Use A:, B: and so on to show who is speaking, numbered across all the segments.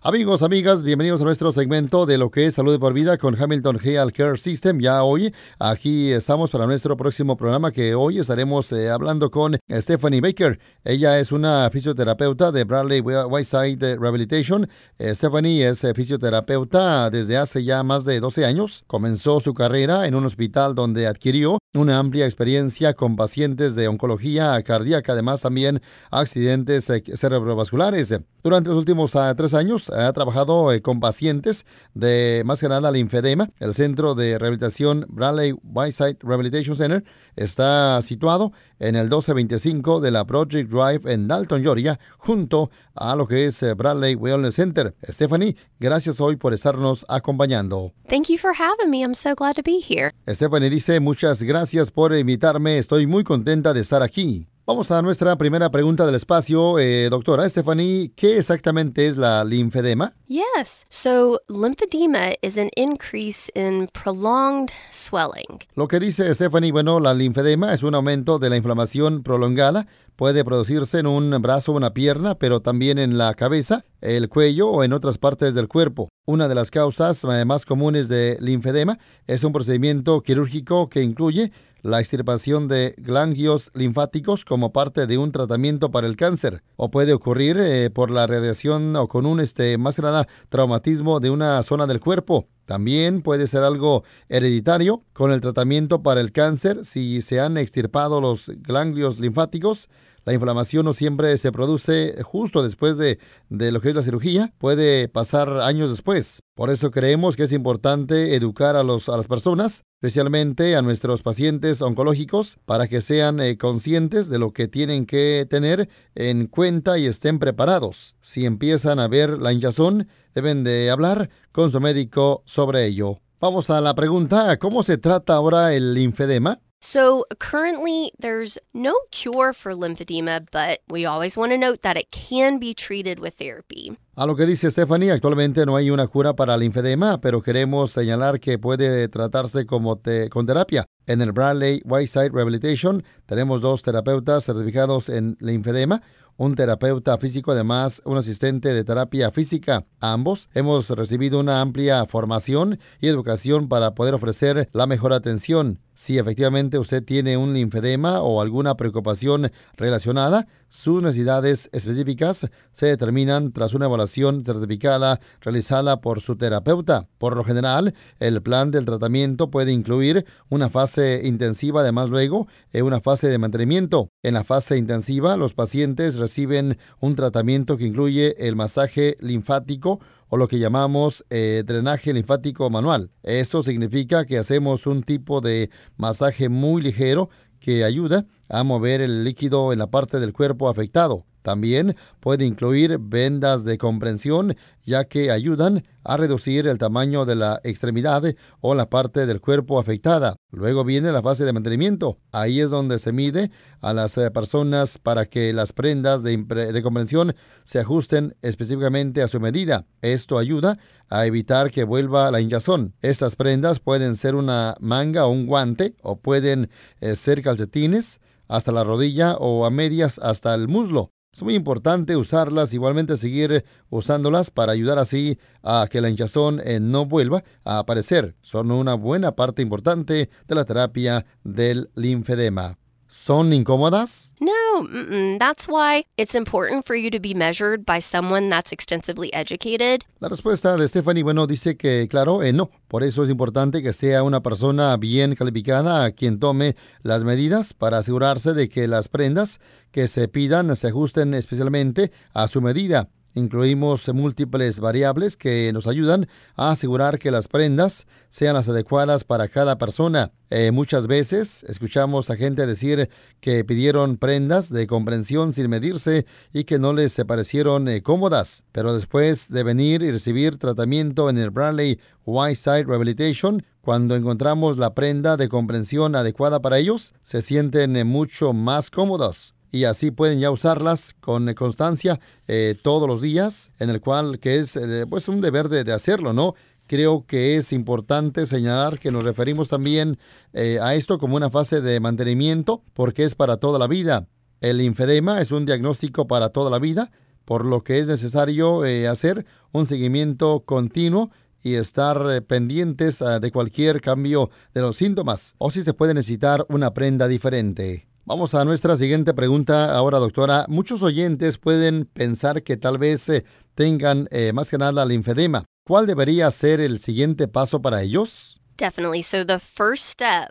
A: Amigos, amigas, bienvenidos a nuestro segmento de lo que es salud por vida con Hamilton Health Care System. Ya hoy aquí estamos para nuestro próximo programa que hoy estaremos eh, hablando con Stephanie Baker. Ella es una fisioterapeuta de Bradley Whiteside Rehabilitation. Eh, Stephanie es eh, fisioterapeuta desde hace ya más de 12 años. Comenzó su carrera en un hospital donde adquirió una amplia experiencia con pacientes de oncología cardíaca, además también accidentes cerebrovasculares. Durante los últimos ah, tres años ha trabajado eh, con pacientes de más que nada linfedema. El centro de rehabilitación Bradley Whiteside Rehabilitation Center está situado en el 1225 de la Project Drive en Dalton, Georgia, junto a lo que es eh, Bradley Wellness Center. Stephanie, gracias hoy por estarnos acompañando.
B: Thank you for having me. I'm so glad to be here.
A: Stephanie dice muchas gracias por invitarme. Estoy muy contenta de estar aquí. Vamos a nuestra primera pregunta del espacio. Eh, doctora Stephanie, ¿qué exactamente es la linfedema?
B: Yes. So, lymphedema is an increase in prolonged swelling.
A: Lo que dice Stephanie, bueno, la linfedema es un aumento de la inflamación prolongada. Puede producirse en un brazo o una pierna, pero también en la cabeza, el cuello o en otras partes del cuerpo. Una de las causas eh, más comunes de linfedema es un procedimiento quirúrgico que incluye la extirpación de ganglios linfáticos como parte de un tratamiento para el cáncer o puede ocurrir eh, por la radiación o con un este, más nada traumatismo de una zona del cuerpo. También puede ser algo hereditario con el tratamiento para el cáncer si se han extirpado los ganglios linfáticos la inflamación no siempre se produce justo después de, lo que es la cirugía, puede pasar años después. Por eso creemos que es importante educar a, las personas, especialmente a nuestros pacientes oncológicos, para que sean eh, conscientes de lo que tienen que tener en cuenta y estén preparados. Si empiezan a ver la hinchazón, deben de hablar con su médico sobre ello. Vamos a la pregunta, ¿cómo se trata ahora el linfedema?
B: So, currently, there's no cure for lymphedema, but we always want to note that it can be treated with therapy.
A: A lo que dice Stephanie, actualmente no hay una cura para linfedema, pero queremos señalar que puede tratarse como con terapia. En el Bradley Whiteside Rehabilitation tenemos dos terapeutas certificados en linfedema, un terapeuta físico, además un asistente de terapia física. Ambos hemos recibido una amplia formación y educación para poder ofrecer la mejor atención. Si efectivamente usted tiene un linfedema o alguna preocupación relacionada, sus necesidades específicas se determinan tras una evaluación certificada realizada por su terapeuta. Por lo general, el plan del tratamiento puede incluir una fase intensiva, además luego en una fase de mantenimiento. En la fase intensiva, los pacientes reciben un tratamiento que incluye el masaje linfático o lo que llamamos eh, drenaje linfático manual. Esto significa que hacemos un tipo de masaje muy ligero que ayuda a mover el líquido en la parte del cuerpo afectado. También puede incluir vendas de comprensión, ya que ayudan a reducir el tamaño de la extremidad o la parte del cuerpo afectada. Luego viene la fase de mantenimiento. Ahí es donde se mide a las eh, personas para que las prendas de, de comprensión se ajusten específicamente a su medida. Esto ayuda a evitar que vuelva la hinchazón. Estas prendas pueden ser una manga o un guante o pueden eh, ser calcetines hasta la rodilla o a medias hasta el muslo. Es muy importante usarlas, igualmente seguir usándolas para ayudar así a que la hinchazón eh, no vuelva a aparecer. Son una buena parte importante de la terapia del linfedema. ¿Son incómodas?
B: No, that's why it's important for you to be measured by someone that's extensively educated.
A: La respuesta de Stephanie, bueno, dice que claro, eh, no. Por eso es importante que sea una persona bien calificada a quien tome las medidas para asegurarse de que las prendas que se pidan se ajusten especialmente a su medida. Incluimos múltiples variables que nos ayudan a asegurar que las prendas sean las adecuadas para cada persona. Eh, muchas veces escuchamos a gente decir que pidieron prendas de comprensión sin medirse y que no les parecieron eh, cómodas, pero después de venir y recibir tratamiento en el Bradley Whiteside Rehabilitation, cuando encontramos la prenda de comprensión adecuada para ellos, se sienten eh, mucho más cómodos y así pueden ya usarlas con constancia eh, todos los días, en el cual que es eh, pues un deber de, hacerlo, ¿no? creo que es importante señalar que nos referimos también eh, a esto como una fase de mantenimiento porque es para toda la vida. El linfedema es un diagnóstico para toda la vida, por lo que es necesario eh, hacer un seguimiento continuo y estar eh, pendientes ah, de cualquier cambio de los síntomas o si se puede necesitar una prenda diferente. Vamos a nuestra siguiente pregunta ahora, doctora. Muchos oyentes pueden pensar que tal vez tengan más que nada linfedema. ¿Cuál debería ser el siguiente paso para ellos?
B: Definitely. So the first step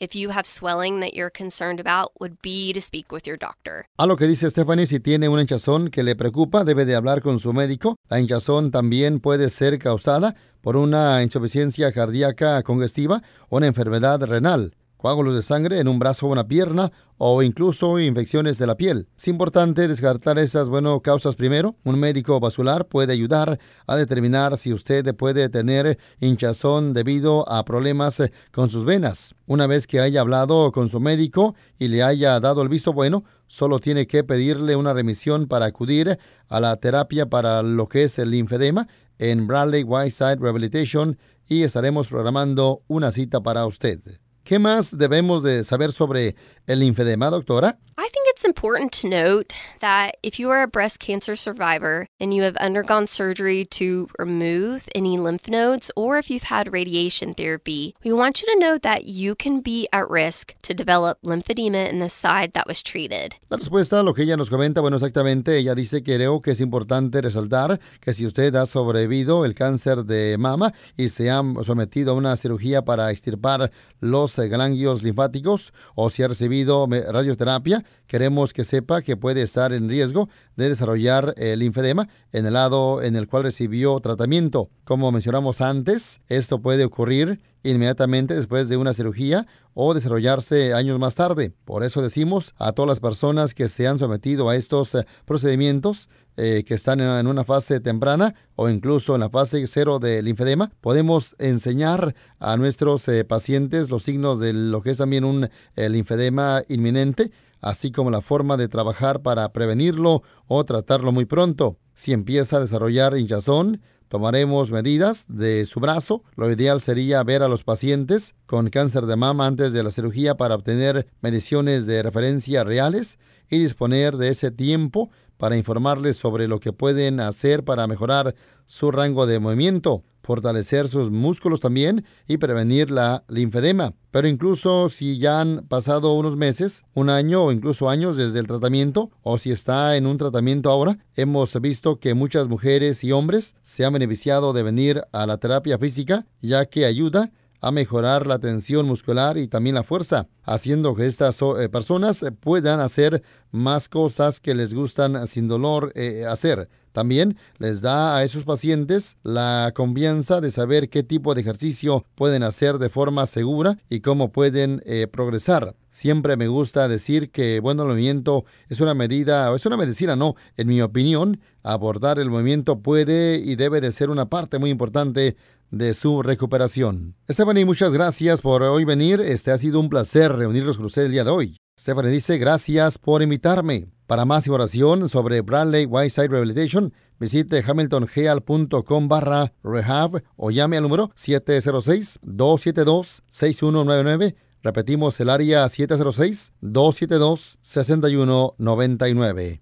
B: if you have swelling that you're concerned about would be to speak with your doctor.
A: A lo que dice Stephanie, si tiene una hinchazón que le preocupa, debe de hablar con su médico. La hinchazón también puede ser causada por una insuficiencia cardíaca congestiva o una enfermedad renal coágulos de sangre en un brazo o una pierna o incluso infecciones de la piel. Es importante descartar esas bueno, causas primero. Un médico vascular puede ayudar a determinar si usted puede tener hinchazón debido a problemas con sus venas. Una vez que haya hablado con su médico y le haya dado el visto bueno, solo tiene que pedirle una remisión para acudir a la terapia para lo que es el linfedema en Bradley Whiteside Rehabilitation y estaremos programando una cita para usted. ¿Qué más debemos de saber sobre el linfedema, doctora?
B: It's important to note that if you are a breast cancer survivor and you have undergone surgery to remove any lymph nodes or if you've had radiation therapy, we want you to know that you can be at risk to develop lymphedema in the side that was treated.
A: La respuesta lo que ella nos comenta, bueno, exactamente, ella dice que creo que es importante resaltar que si usted ha sobrevivido el cáncer de mama y se ha sometido a una cirugía para extirpar los ganglios linfáticos o si ha recibido radioterapia, queremos que sepa que puede estar en riesgo de desarrollar el linfedema en el lado en el cual recibió tratamiento. Como mencionamos antes, esto puede ocurrir inmediatamente después de una cirugía o desarrollarse años más tarde. Por eso decimos a todas las personas que se han sometido a estos eh, procedimientos eh, que están en, una fase temprana o incluso en la fase cero del linfedema, podemos enseñar a nuestros eh, pacientes los signos de lo que es también un linfedema inminente, así como la forma de trabajar para prevenirlo o tratarlo muy pronto. Si empieza a desarrollar hinchazón, Tomaremos medidas de su brazo. Lo ideal sería ver a los pacientes con cáncer de mama antes de la cirugía para obtener mediciones de referencia reales y disponer de ese tiempo para informarles sobre lo que pueden hacer para mejorar su rango de movimiento fortalecer sus músculos también y prevenir la linfedema. Pero incluso si ya han pasado unos meses, un año o incluso años desde el tratamiento, o si está en un tratamiento ahora, hemos visto que muchas mujeres y hombres se han beneficiado de venir a la terapia física, ya que ayuda a mejorar la tensión muscular y también la fuerza, haciendo que estas eh, personas puedan hacer más cosas que les gustan sin dolor eh, hacer. También les da a esos pacientes la confianza de saber qué tipo de ejercicio pueden hacer de forma segura y cómo pueden eh, progresar. Siempre me gusta decir que, bueno, el movimiento es una medida, es una medicina, no. En mi opinión, abordar el movimiento puede y debe de ser una parte muy importante de su recuperación. Stephanie, muchas gracias por hoy venir. Este ha sido un placer reunirnos con usted el día de hoy. Stephanie dice, gracias por invitarme. Para más información sobre Bradley Whiteside Rehabilitation, visite hamiltongeal.com barra rehab o llame al número 706-272-6199. Repetimos el área 706-272-6199.